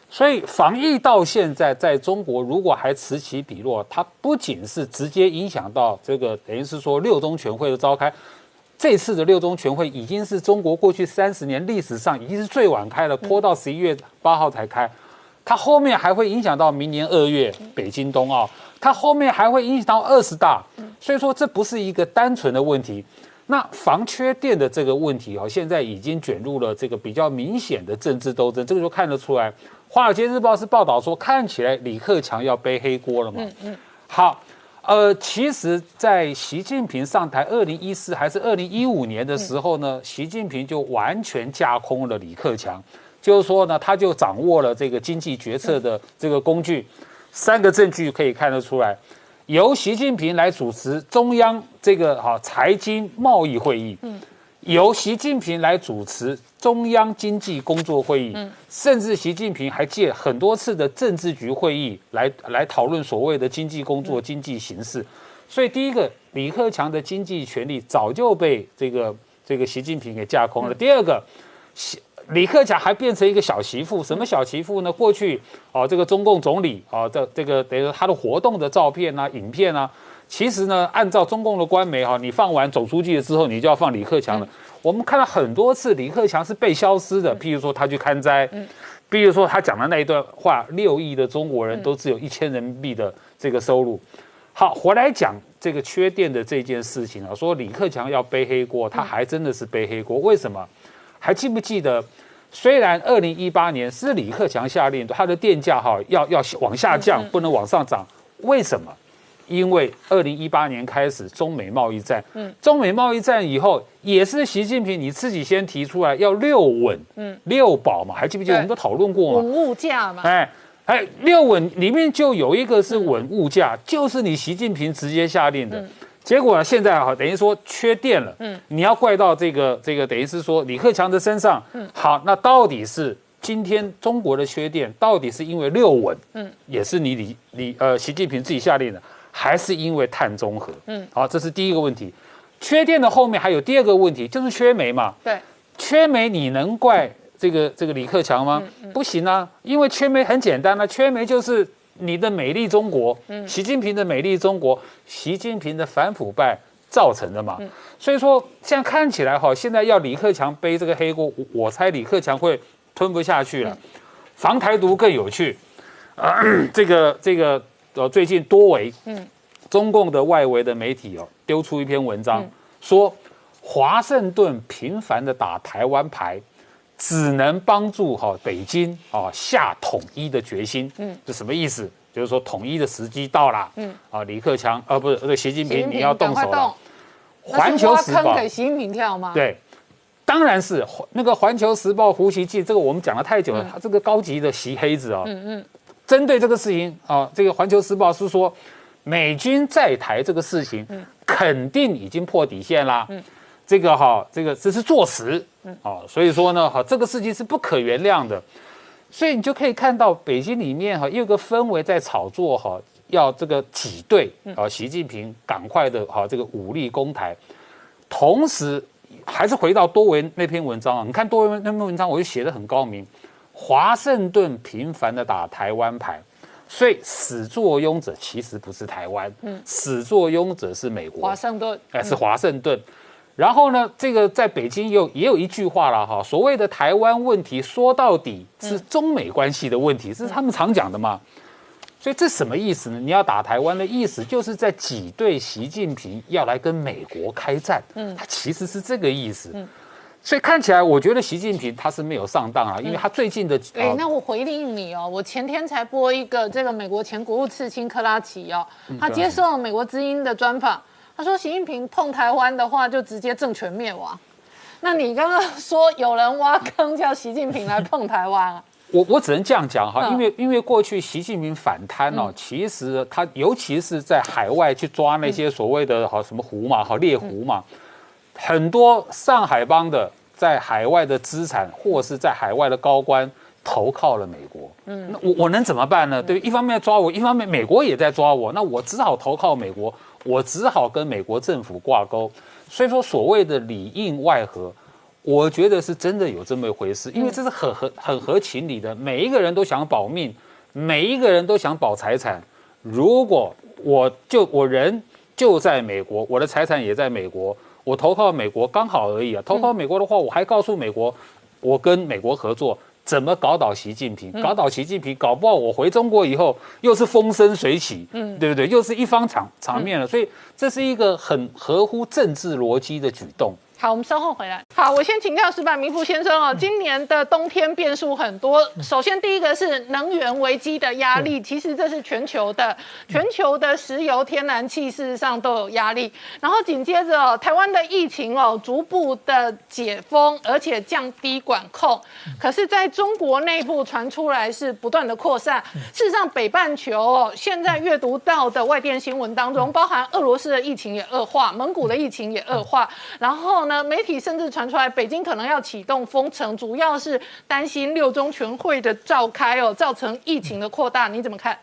所以防疫到现在在中国，如果还此起彼落，它不仅是直接影响到这个，等于是说六中全会的召开，这次的六中全会已经是中国过去三十年历史上已经是最晚开了，拖到十一月八号才开。它后面还会影响到明年二月北京冬奥，它后面还会影响到二十大，所以说这不是一个单纯的问题。那防缺电的这个问题哦，现在已经卷入了这个比较明显的政治斗争，这个就看得出来。《华尔街日报》是报道说，看起来李克强要背黑锅了嘛？嗯嗯。好，呃，其实，在习近平上台二零一四还是二零一五年的时候呢，习近平就完全架空了李克强，就是说呢，他就掌握了这个经济决策的这个工具。三个证据可以看得出来。由习近平来主持中央这个哈财经贸易会议，嗯，由习近平来主持中央经济工作会议，嗯，甚至习近平还借很多次的政治局会议来来讨论所谓的经济工作、经济形势。所以，第一个，李克强的经济权力早就被这个这个习近平给架空了。第二个，习。李克强还变成一个小媳妇，什么小媳妇呢？过去哦，这个中共总理啊，这这个等于说他的活动的照片啊、影片啊，其实呢，按照中共的官媒哈，你放完总书记了之后，你就要放李克强了。我们看到很多次李克强是被消失的，譬如说他去看灾，譬如说他讲的那一段话，六亿的中国人都只有一千人民币的这个收入。好，回来讲这个缺电的这件事情啊，说李克强要背黑锅，他还真的是背黑锅，为什么？还记不记得？虽然二零一八年是李克强下令，他的电价哈要要往下降，不能往上涨。为什么？因为二零一八年开始中美贸易战，嗯，中美贸易战以后也是习近平你自己先提出来要六稳，嗯，六保嘛，还记不记得我们都讨论过嘛？稳物价嘛，哎哎，六稳里面就有一个是稳物价，就是你习近平直接下令的。结果呢？现在哈，等于说缺电了。嗯，你要怪到这个这个，等于是说李克强的身上。嗯，好，那到底是今天中国的缺电，到底是因为六稳？嗯，也是你李李呃习近平自己下令的，还是因为碳中和？嗯，好，这是第一个问题。缺电的后面还有第二个问题，就是缺煤嘛。对，缺煤你能怪这个这个李克强吗？不行啊，因为缺煤很简单啊，缺煤就是。你的美丽中国，习近平的美丽中国，习近平的反腐败造成的嘛？所以说，现在看起来哈，现在要李克强背这个黑锅，我猜李克强会吞不下去了。防台独更有趣，啊，这个这个呃，最近多维，嗯，中共的外围的媒体哦，丢出一篇文章，说华盛顿频繁的打台湾牌。只能帮助哈北京啊下统一的决心，嗯，这什么意思？就是说统一的时机到了，嗯，啊，李克强啊不是这个习近平你要动手了。环球时报。给习近平跳吗？对，当然是那个环球时报胡锡进，这个我们讲了太久了，他这个高级的习黑子啊，嗯嗯，针对这个事情啊，这个环球时报是说美军在台这个事情，嗯，肯定已经破底线啦，嗯。这个哈，这个这是作词，嗯，哦，所以说呢，哈，这个事情是不可原谅的，所以你就可以看到北京里面哈，有个氛围在炒作哈，要这个挤兑啊，习近平赶快的哈，这个武力攻台，同时还是回到多维那篇文章啊，你看多维那篇文章，我就写的很高明，华盛顿频繁的打台湾牌，所以始作俑者其实不是台湾，嗯，始作俑者是美国，华盛顿，哎，是华盛顿。然后呢，这个在北京有也有一句话了哈，所谓的台湾问题，说到底是中美关系的问题，这是他们常讲的嘛。所以这什么意思呢？你要打台湾的意思，就是在挤兑习近平要来跟美国开战。嗯，他其实是这个意思。嗯，所以看起来，我觉得习近平他是没有上当啊，因为他最近的。哎，那我回应你哦，我前天才播一个这个美国前国务次卿克拉奇哦，他接受美国之音的专访。他说：“习近平碰台湾的话，就直接政权灭亡。那你刚刚 说有人挖坑叫习近平来碰台湾啊？我我只能这样讲哈，因为因为过去习近平反贪哦，其实他尤其是在海外去抓那些所谓的好什么湖嘛，好猎狐嘛，很多上海帮的在海外的资产或是在海外的高官投靠了美国。嗯，那我我能怎么办呢？对，一方面抓我，一方面美国也在抓我，那我只好投靠美国。”我只好跟美国政府挂钩，所以说所谓的里应外合，我觉得是真的有这么一回事，因为这是很合很合情理的。每一个人都想保命，每一个人都想保财产。如果我就我人就在美国，我的财产也在美国，我投靠美国刚好而已啊。投靠美国的话，我还告诉美国，我跟美国合作怎么搞倒习近平，搞倒习近平，搞不好我回中国以后又是风生水起，嗯，对不对？又是一方场场面了。所以这是一个很合乎政治逻辑的举动。好，我们稍后回来。好，我先请教石板明夫先生哦。今年的冬天变数很多，首先第一个是能源危机的压力，其实这是全球的，全球的石油、天然气事实上都有压力。然后紧接着哦，台湾的疫情哦逐步的解封，而且降低管控，可是在中国内部传出来是不断的扩散。事实上，北半球哦，现在阅读到的外电新闻当中，包含俄罗斯的疫情也恶化，蒙古的疫情也恶化，然后。那？媒体甚至传出来，北京可能要启动封城，主要是担心六中全会的召开哦，造成疫情的扩大。你怎么看？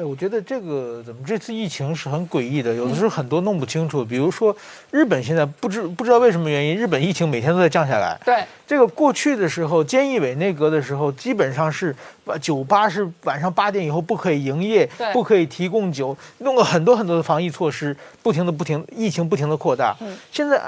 哎，我觉得这个怎么这次疫情是很诡异的，有的时候很多弄不清楚。比如说，日本现在不知不知道为什么原因，日本疫情每天都在降下来。对，这个过去的时候，菅义伟内阁的时候，基本上是酒吧是晚上八点以后不可以营业，不可以提供酒，弄了很多很多的防疫措施，不停的不停，疫情不停的扩大。嗯，现在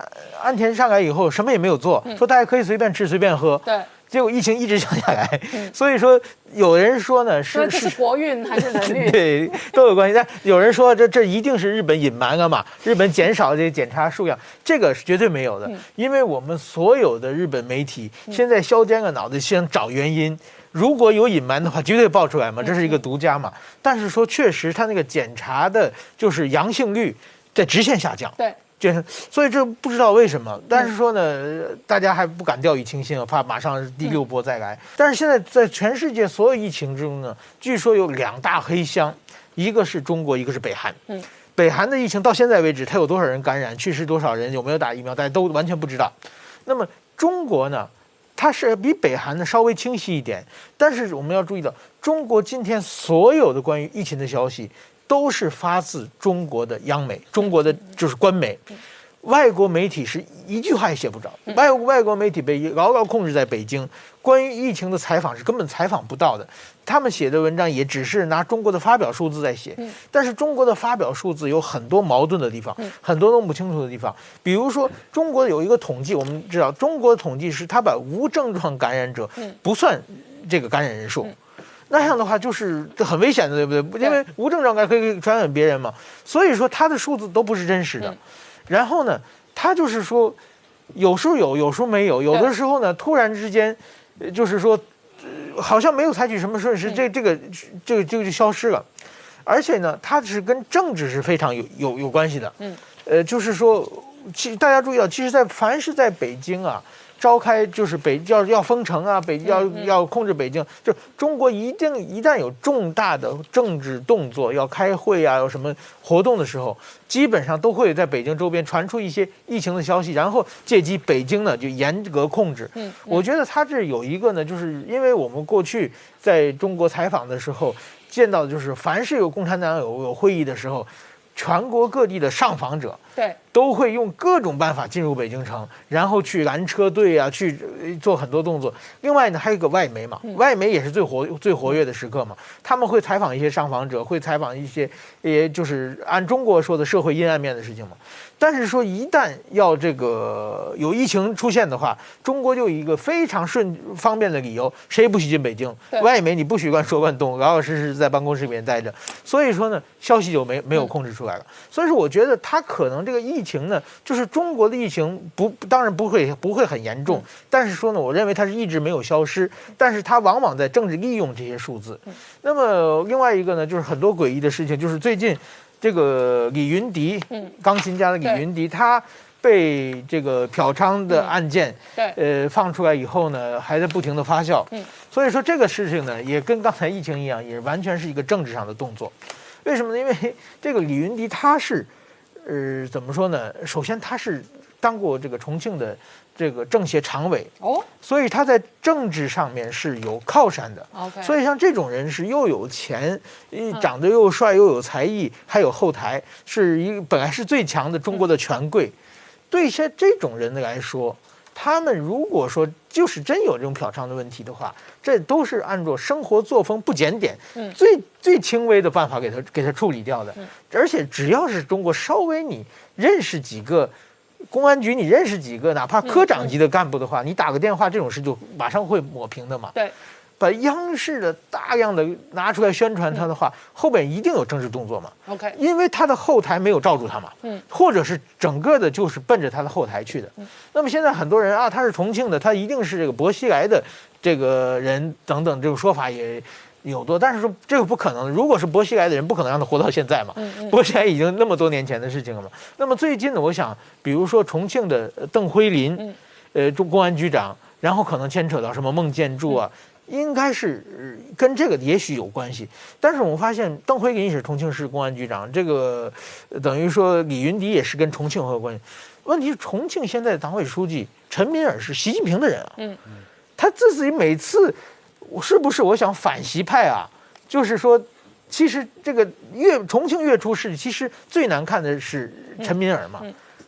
安田上来以后，什么也没有做，说大家可以随便吃随便喝。对。结果疫情一直降下来，所以说有人说呢是是国运还是人运？对，都有关系。但有人说这这一定是日本隐瞒了嘛？日本减少这检查数量，这个是绝对没有的。因为我们所有的日本媒体现在削尖了脑袋想找原因，如果有隐瞒的话，绝对爆出来嘛，这是一个独家嘛。但是说确实，他那个检查的就是阳性率在直线下降。对。所以这不知道为什么，但是说呢，大家还不敢掉以轻心啊，怕马上第六波再来。但是现在在全世界所有疫情之中呢，据说有两大黑箱，一个是中国，一个是北韩。嗯，北韩的疫情到现在为止，它有多少人感染，去世多少人，有没有打疫苗，大家都完全不知道。那么中国呢，它是比北韩呢稍微清晰一点，但是我们要注意到，中国今天所有的关于疫情的消息。都是发自中国的央媒，中国的就是官媒，外国媒体是一句话也写不着。外外国媒体被牢牢控制在北京，关于疫情的采访是根本采访不到的。他们写的文章也只是拿中国的发表数字在写，但是中国的发表数字有很多矛盾的地方，很多弄不清楚的地方。比如说，中国有一个统计，我们知道中国的统计是他把无症状感染者不算这个感染人数。那样的话就是很危险的，对不对？因为无症状感可以传染别人嘛。所以说他的数字都不是真实的。然后呢，他就是说，有时候有，有时候没有。有的时候呢，突然之间，就是说，好像没有采取什么措施，这这个这个就就消失了。而且呢，它是跟政治是非常有有有关系的。嗯。呃，就是说，其实大家注意到，其实，在凡是在北京啊。召开就是北要要封城啊，北要要控制北京，就中国一定一旦有重大的政治动作要开会啊，有什么活动的时候，基本上都会在北京周边传出一些疫情的消息，然后借机北京呢就严格控制。嗯，我觉得他这有一个呢，就是因为我们过去在中国采访的时候见到的就是，凡是有共产党有有会议的时候。全国各地的上访者，对，都会用各种办法进入北京城，然后去拦车队啊，去做很多动作。另外呢，还有个外媒嘛，外媒也是最活最活跃的时刻嘛，他们会采访一些上访者，会采访一些，也就是按中国说的社会阴暗面的事情嘛。但是说一旦要这个有疫情出现的话，中国就有一个非常顺方便的理由，谁也不许进北京，外媒你不许乱说乱动，老老实实在办公室里面待着。所以说呢，消息就没没有控制出来了。所以说，我觉得他可能这个疫情呢，就是中国的疫情不，当然不会不会很严重，但是说呢，我认为它是一直没有消失，但是它往往在政治利用这些数字。那么另外一个呢，就是很多诡异的事情，就是最近。这个李云迪，嗯，钢琴家的李云迪，他被这个嫖娼的案件，对，呃，放出来以后呢，还在不停的发酵，嗯，所以说这个事情呢，也跟刚才疫情一样，也完全是一个政治上的动作。为什么呢？因为这个李云迪他是，呃，怎么说呢？首先他是当过这个重庆的。这个政协常委哦，所以他在政治上面是有靠山的。OK，所以像这种人是又有钱，长得又帅，又有才艺，还有后台，是一个本来是最强的中国的权贵。对一些这种人的来说，他们如果说就是真有这种嫖娼的问题的话，这都是按照生活作风不检点，最最轻微的办法给他给他处理掉的。而且只要是中国稍微你认识几个。公安局你认识几个，哪怕科长级的干部的话，你打个电话，这种事就马上会抹平的嘛。对。把央视的大量的拿出来宣传他的话，后边一定有政治动作嘛？OK，因为他的后台没有罩住他嘛，嗯，或者是整个的就是奔着他的后台去的。那么现在很多人啊，他是重庆的，他一定是这个薄熙来的这个人等等，这种说法也有多，但是说这个不可能。如果是薄熙来的人，不可能让他活到现在嘛。薄熙来已经那么多年前的事情了嘛。那么最近呢，我想，比如说重庆的邓辉林，呃，中公安局长，然后可能牵扯到什么孟建柱啊。应该是跟这个也许有关系，但是我们发现邓辉林也是重庆市公安局长，这个等于说李云迪也是跟重庆有关系。问题是重庆现在党委书记陈敏尔是习近平的人啊，嗯，他自己每次是不是我想反习派啊？就是说，其实这个越重庆越出事，其实最难看的是陈敏尔嘛。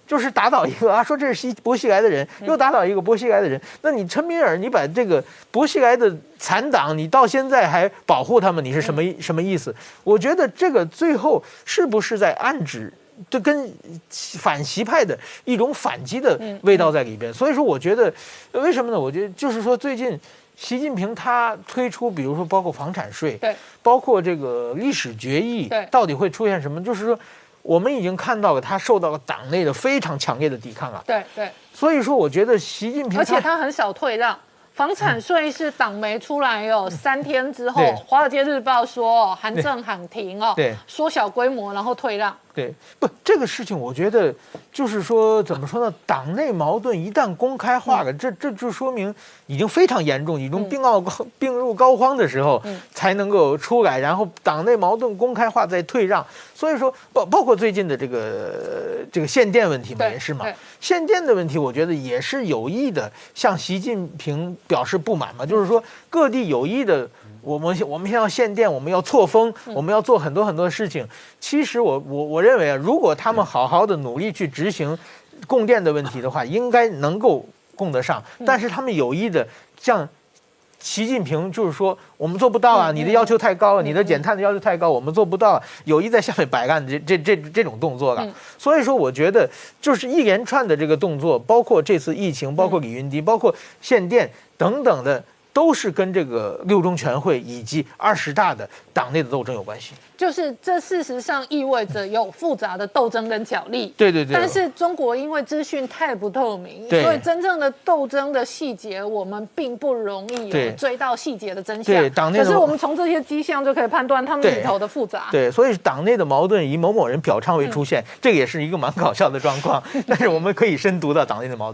就是打倒一个啊，说这是西薄熙来的人，又打倒一个薄熙来的人。那你陈敏尔，你把这个薄熙来的残党，你到现在还保护他们，你是什么什么意思？我觉得这个最后是不是在暗指，这跟反习派的一种反击的味道在里边？所以说，我觉得为什么呢？我觉得就是说，最近习近平他推出，比如说包括房产税，对，包括这个历史决议，对，到底会出现什么？就是说。我们已经看到了，他受到了党内的非常强烈的抵抗啊。对对，所以说，我觉得习近平，而且他很少退让。房产税是党媒出来有三天之后，《华尔街日报》说哦韩正喊停哦，缩小规模，然后退让。对，不，这个事情我觉得就是说，怎么说呢？党内矛盾一旦公开化了，这这就说明已经非常严重，已经病奥病入膏肓的时候，才能够出来。然后党内矛盾公开化再退让，所以说包包括最近的这个这个限电问题嘛，也是嘛。限电的问题，我觉得也是有意的向习近平表示不满嘛，就是说各地有意的。我们我们现在要限电，我们要错峰，我们要做很多很多事情。其实我我我认为啊，如果他们好好的努力去执行供电的问题的话，应该能够供得上。但是他们有意的像习近平，就是说我们做不到啊，你的要求太高了，你的减碳的要求太高，我们做不到。有意在下面摆烂这这这这种动作了。所以说，我觉得就是一连串的这个动作，包括这次疫情，包括李云迪，包括限电等等的。都是跟这个六中全会以及二十大的党内的斗争有关系。就是这事实上意味着有复杂的斗争跟角力。对对对。但是中国因为资讯太不透明，所以真正的斗争的细节我们并不容易有追到细节的真相。对党内。可是我们从这些迹象就可以判断他们里头的复杂。对，所以党内的矛盾以某某人表彰为出现，这个也是一个蛮搞笑的状况。但是我们可以深读到党内的矛盾。